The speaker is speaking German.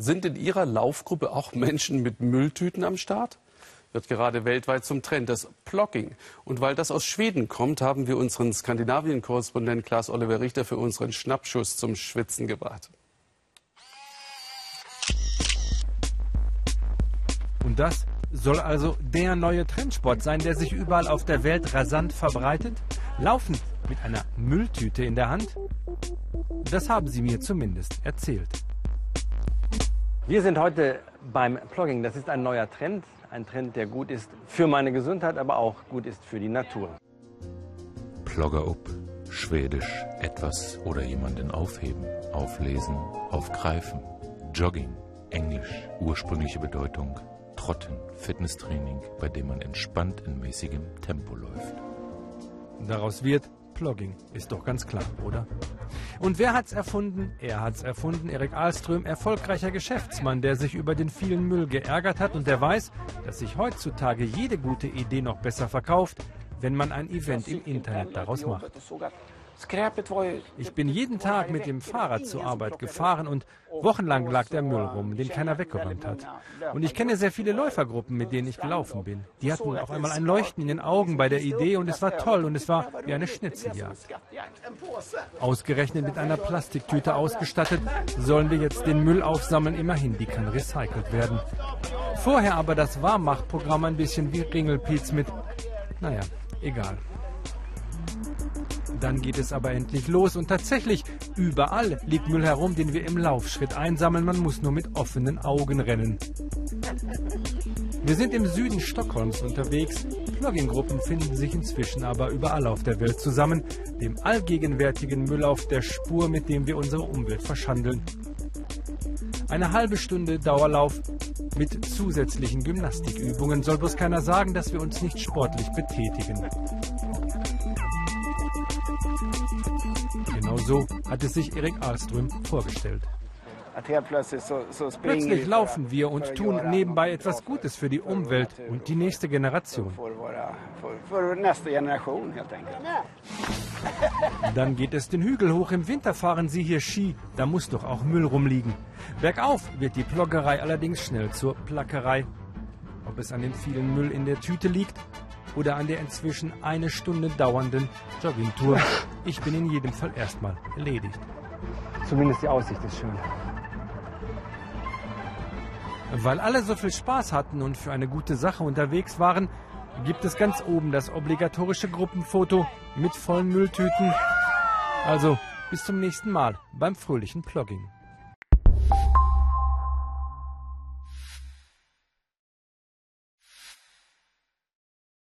Sind in Ihrer Laufgruppe auch Menschen mit Mülltüten am Start? Wird gerade weltweit zum Trend, das Plogging. Und weil das aus Schweden kommt, haben wir unseren Skandinavien-Korrespondent Klaas Oliver Richter für unseren Schnappschuss zum Schwitzen gebracht. Und das soll also der neue Trendsport sein, der sich überall auf der Welt rasant verbreitet? Laufen mit einer Mülltüte in der Hand? Das haben sie mir zumindest erzählt. Wir sind heute beim Plogging. Das ist ein neuer Trend. Ein Trend, der gut ist für meine Gesundheit, aber auch gut ist für die Natur. Plogger up, Schwedisch, etwas oder jemanden aufheben, auflesen, aufgreifen. Jogging, Englisch, ursprüngliche Bedeutung, Trotten, Fitnesstraining, bei dem man entspannt in mäßigem Tempo läuft. Daraus wird Plogging, ist doch ganz klar, oder? Und wer hat's erfunden? Er hat's erfunden, Erik Ahlström, erfolgreicher Geschäftsmann, der sich über den vielen Müll geärgert hat und der weiß, dass sich heutzutage jede gute Idee noch besser verkauft, wenn man ein Event im Internet daraus macht. Ich bin jeden Tag mit dem Fahrrad zur Arbeit gefahren und wochenlang lag der Müll rum, den keiner weggeräumt hat. Und ich kenne sehr viele Läufergruppen, mit denen ich gelaufen bin. Die hatten auf einmal ein Leuchten in den Augen bei der Idee und es war toll und es war wie eine Schnitzeljagd. Ausgerechnet mit einer Plastiktüte ausgestattet, sollen wir jetzt den Müll aufsammeln. Immerhin, die kann recycelt werden. Vorher aber das Warmmachprogramm ein bisschen wie Ringelpiez mit, naja, egal. Dann geht es aber endlich los und tatsächlich, überall liegt Müll herum, den wir im Laufschritt einsammeln. Man muss nur mit offenen Augen rennen. Wir sind im Süden Stockholms unterwegs. Plugin-Gruppen finden sich inzwischen aber überall auf der Welt zusammen, dem allgegenwärtigen Müll auf der Spur, mit dem wir unsere Umwelt verschandeln. Eine halbe Stunde Dauerlauf mit zusätzlichen Gymnastikübungen soll bloß keiner sagen, dass wir uns nicht sportlich betätigen. So hat es sich Erik Ahlström vorgestellt. Plötzlich laufen wir und tun nebenbei etwas Gutes für die Umwelt und die nächste Generation. Dann geht es den Hügel hoch. Im Winter fahren Sie hier Ski. Da muss doch auch Müll rumliegen. Bergauf wird die Ploggerei allerdings schnell zur Plackerei. Ob es an dem vielen Müll in der Tüte liegt oder an der inzwischen eine Stunde dauernden Joggingtour. Ich bin in jedem Fall erstmal erledigt. Zumindest die Aussicht ist schön. Weil alle so viel Spaß hatten und für eine gute Sache unterwegs waren, gibt es ganz oben das obligatorische Gruppenfoto mit vollen Mülltüten. Also bis zum nächsten Mal beim fröhlichen Plogging.